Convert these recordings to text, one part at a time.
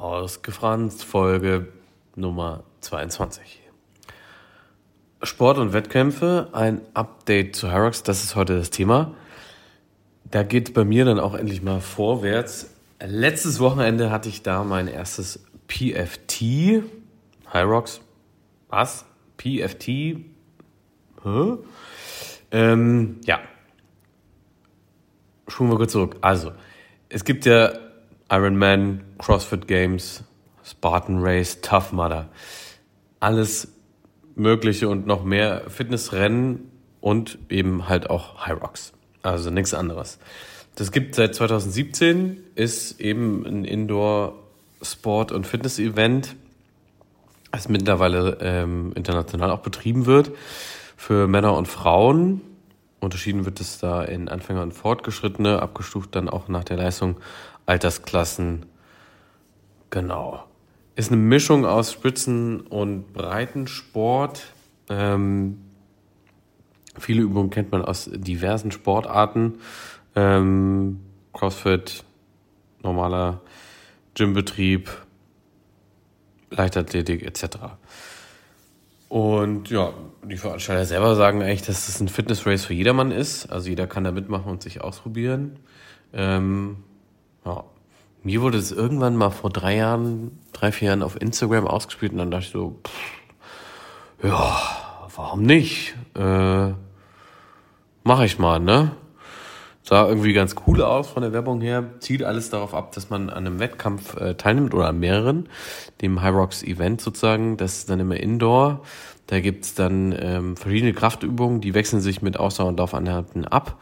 Ausgefranst, Folge Nummer 22. Sport und Wettkämpfe, ein Update zu Hyrox, das ist heute das Thema. Da geht bei mir dann auch endlich mal vorwärts. Letztes Wochenende hatte ich da mein erstes PFT. Hyrox, was? PFT? Hä? Ähm, ja. Schulen wir kurz zurück. Also, es gibt ja Ironman, CrossFit Games, Spartan Race, Tough Mudder. Alles Mögliche und noch mehr Fitnessrennen und eben halt auch High Rocks. Also nichts anderes. Das gibt seit 2017, ist eben ein Indoor-Sport- und Fitness-Event, das mittlerweile ähm, international auch betrieben wird für Männer und Frauen. Unterschieden wird es da in Anfänger und Fortgeschrittene, abgestuft dann auch nach der Leistung Altersklassen. Genau. Ist eine Mischung aus Spitzen- und Breitensport. Ähm, viele Übungen kennt man aus diversen Sportarten. Ähm, Crossfit, normaler Gymbetrieb, Leichtathletik etc. Und ja, die Veranstalter selber sagen eigentlich, dass es ein Fitness-Race für jedermann ist. Also jeder kann da mitmachen und sich ausprobieren. Ähm, ja. Mir wurde es irgendwann mal vor drei Jahren, drei, vier Jahren auf Instagram ausgespielt und dann dachte ich so, pff, ja, warum nicht? Äh, mach ich mal, ne? Sah irgendwie ganz cool aus von der Werbung her. Zielt alles darauf ab, dass man an einem Wettkampf äh, teilnimmt oder an mehreren. Dem High Rocks Event sozusagen. Das ist dann immer Indoor. Da gibt's dann ähm, verschiedene Kraftübungen, die wechseln sich mit Ausdauer und Laufeinheiten ab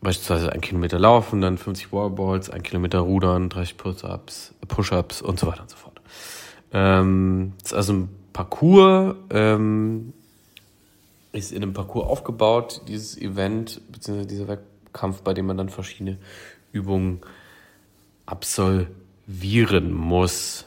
beispielsweise ein Kilometer laufen, dann 50 Wallballs, ein Kilometer rudern, 30 Push-Ups, Push-Ups und so weiter und so fort. Ähm, das ist also ein Parcours, ähm, ist in einem Parcours aufgebaut, dieses Event, beziehungsweise dieser Wettkampf, bei dem man dann verschiedene Übungen absolvieren muss.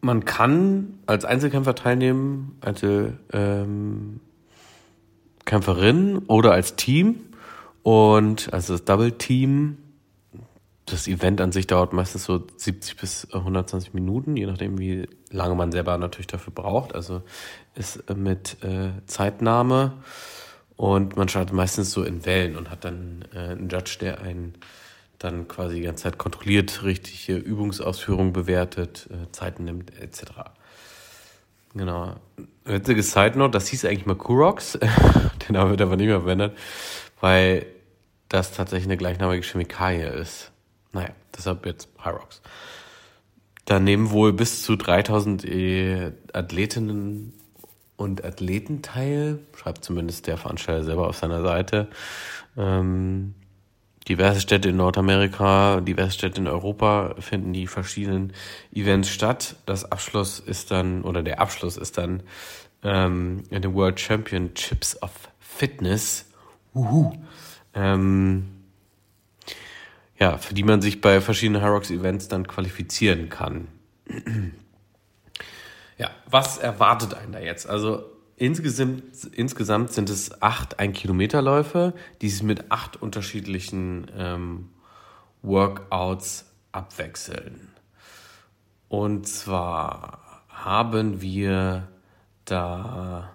man kann als Einzelkämpfer teilnehmen, als ähm, Kämpferin oder als Team und also das Double Team. Das Event an sich dauert meistens so 70 bis 120 Minuten, je nachdem, wie lange man selber natürlich dafür braucht. Also ist mit äh, Zeitnahme und man startet meistens so in Wellen und hat dann äh, einen Judge, der einen dann quasi die ganze Zeit kontrolliert, richtige Übungsausführung bewertet, äh, Zeiten nimmt, etc. Genau. Witzige Side Note, das hieß eigentlich mal Kurox, den Namen wird aber nicht mehr verwendet, weil das tatsächlich eine gleichnamige Chemikalie ist. Naja, deshalb jetzt Hyrox. Da nehmen wohl bis zu 3000 äh, Athletinnen und Athleten teil, schreibt zumindest der Veranstalter selber auf seiner Seite. Ähm, diverse Städte in Nordamerika, diverse Städte in Europa finden die verschiedenen Events statt. Das Abschluss ist dann, oder der Abschluss ist dann ähm, in den World Championships of Fitness. Uhu. Ähm, ja, für die man sich bei verschiedenen Hyrox Events dann qualifizieren kann. ja, was erwartet einen da jetzt? Also Insgesamt, insgesamt sind es acht Ein-Kilometer-Läufe, die sich mit acht unterschiedlichen ähm, Workouts abwechseln. Und zwar haben wir da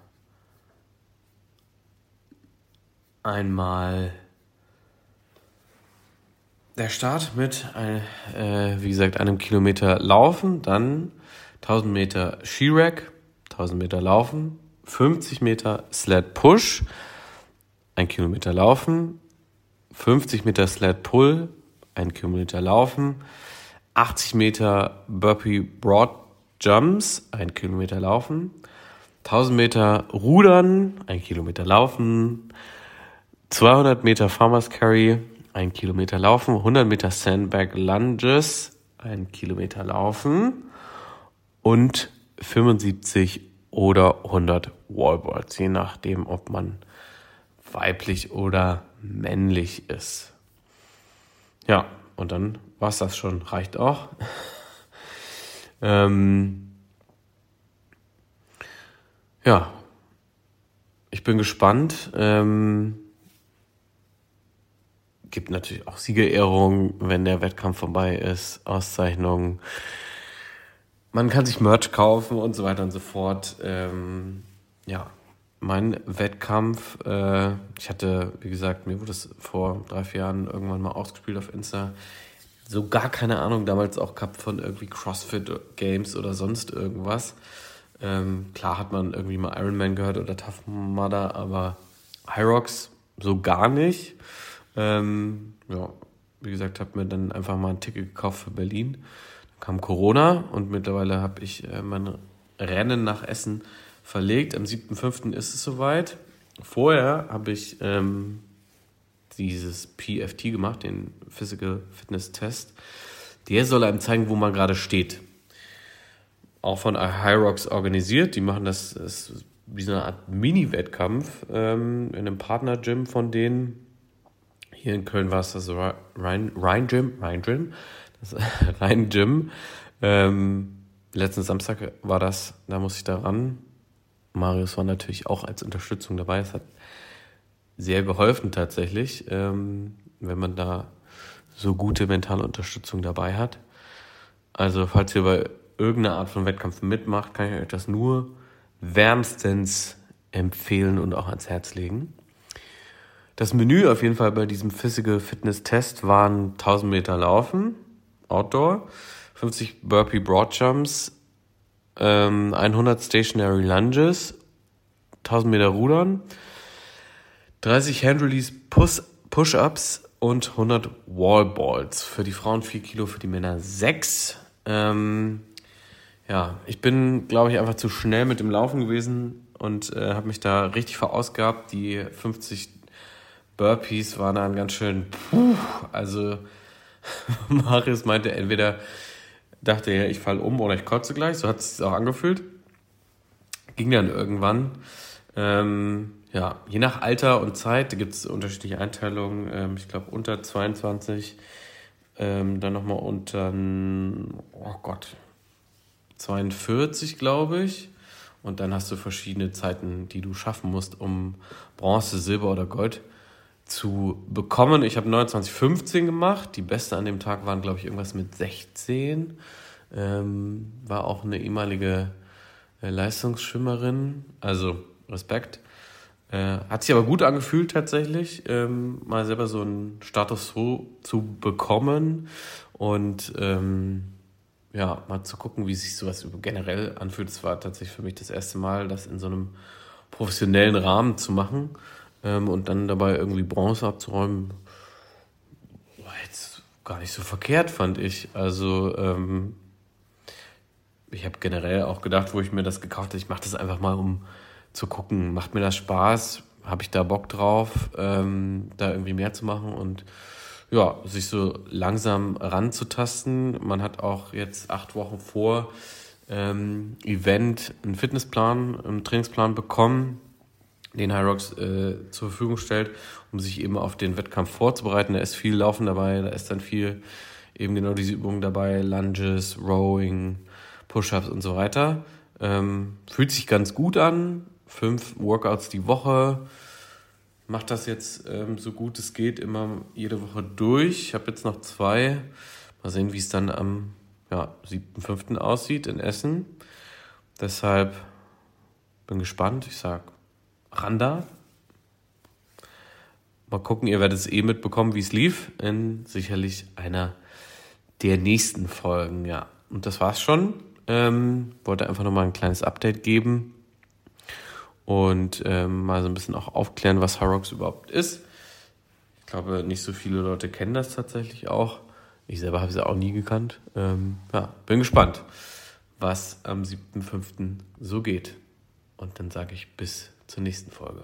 einmal der Start mit, äh, wie gesagt, einem Kilometer Laufen, dann 1000 Meter Skirack, 1000 Meter Laufen, 50 Meter Sled Push, ein Kilometer laufen, 50 Meter Sled Pull, ein Kilometer laufen, 80 Meter Burpee Broad Jumps, ein Kilometer laufen, 1000 Meter Rudern, ein Kilometer laufen, 200 Meter Farmers Carry, ein Kilometer laufen, 100 Meter Sandbag Lunges, ein Kilometer laufen und 75 oder 100 Wallballs, je nachdem, ob man weiblich oder männlich ist. Ja, und dann war es das schon, reicht auch. ähm, ja, ich bin gespannt. Ähm, gibt natürlich auch Siegerehrungen, wenn der Wettkampf vorbei ist, Auszeichnungen. Man kann sich Merch kaufen und so weiter und so fort. Ähm, ja, mein Wettkampf, äh, ich hatte, wie gesagt, mir wurde es vor drei, vier Jahren irgendwann mal ausgespielt auf Insta. So gar keine Ahnung damals auch gehabt von irgendwie CrossFit Games oder sonst irgendwas. Ähm, klar hat man irgendwie mal Iron Man gehört oder Tough Mudder, aber Hyrox so gar nicht. Ähm, ja, wie gesagt, habe mir dann einfach mal ein Ticket gekauft für Berlin. Dann kam Corona und mittlerweile habe ich äh, mein Rennen nach Essen verlegt. Am 7.5. ist es soweit. Vorher habe ich ähm, dieses PFT gemacht, den Physical Fitness Test. Der soll einem zeigen, wo man gerade steht. Auch von Hyrox organisiert. Die machen das, das wie so eine Art Mini-Wettkampf ähm, in einem Partner-Gym von denen. Hier in Köln war es das Rhein, Gym, Rhein Gym, Rhein Gym. Ähm, letzten Samstag war das, da muss ich da ran. Marius war natürlich auch als Unterstützung dabei. Es hat sehr geholfen tatsächlich, ähm, wenn man da so gute mentale Unterstützung dabei hat. Also falls ihr bei irgendeiner Art von Wettkampf mitmacht, kann ich euch das nur wärmstens empfehlen und auch ans Herz legen. Das Menü auf jeden Fall bei diesem Physical Fitness Test waren 1000 Meter Laufen, Outdoor, 50 Burpee Broad Jumps, 100 ähm, Stationary Lunges, 1000 Meter Rudern, 30 Hand Release Push-Ups und 100 Wall Balls. Für die Frauen 4 Kilo, für die Männer 6. Ähm, ja, ich bin, glaube ich, einfach zu schnell mit dem Laufen gewesen und äh, habe mich da richtig verausgabt. Die 50 Burpees waren dann ganz schön, puh, also Marius meinte entweder, dachte er, ich falle um oder ich kotze gleich, so hat es sich auch angefühlt. Ging dann irgendwann. Ähm, ja, je nach Alter und Zeit gibt es unterschiedliche Einteilungen. Ähm, ich glaube unter 22, ähm, dann nochmal unter, oh Gott, 42, glaube ich. Und dann hast du verschiedene Zeiten, die du schaffen musst, um Bronze, Silber oder Gold zu bekommen. Ich habe 29,15 gemacht. Die beste an dem Tag waren, glaube ich, irgendwas mit 16. Ähm, war auch eine ehemalige äh, Leistungsschwimmerin. Also Respekt. Äh, hat sich aber gut angefühlt tatsächlich, ähm, mal selber so einen Status so zu bekommen. Und ähm, ja, mal zu gucken, wie sich sowas generell anfühlt. Es war tatsächlich für mich das erste Mal, das in so einem professionellen Rahmen zu machen ähm, und dann dabei irgendwie Bronze abzuräumen. War jetzt gar nicht so verkehrt, fand ich. Also, ähm, ich habe generell auch gedacht, wo ich mir das gekauft habe, ich mache das einfach mal, um zu gucken, macht mir das Spaß, habe ich da Bock drauf, ähm, da irgendwie mehr zu machen und ja, sich so langsam ranzutasten. Man hat auch jetzt acht Wochen vor ähm, Event einen Fitnessplan, einen Trainingsplan bekommen, den Hyrox äh, zur Verfügung stellt, um sich eben auf den Wettkampf vorzubereiten. Da ist viel Laufen dabei, da ist dann viel eben genau diese Übungen dabei, Lunges, Rowing, Push-ups und so weiter. Ähm, fühlt sich ganz gut an. Fünf Workouts die Woche mache das jetzt ähm, so gut es geht immer jede Woche durch. Ich habe jetzt noch zwei. Mal sehen, wie es dann am ja, 7.5. aussieht in Essen. Deshalb bin gespannt. Ich sag Randa. Mal gucken, ihr werdet es eh mitbekommen, wie es lief. In sicherlich einer der nächsten Folgen, ja. Und das war's schon. Ähm, wollte einfach nochmal ein kleines Update geben und ähm, mal so ein bisschen auch aufklären, was Harrox überhaupt ist. Ich glaube, nicht so viele Leute kennen das tatsächlich auch. Ich selber habe sie auch nie gekannt. Ähm, ja, bin gespannt, was am 7.5. so geht. Und dann sage ich bis zur nächsten Folge.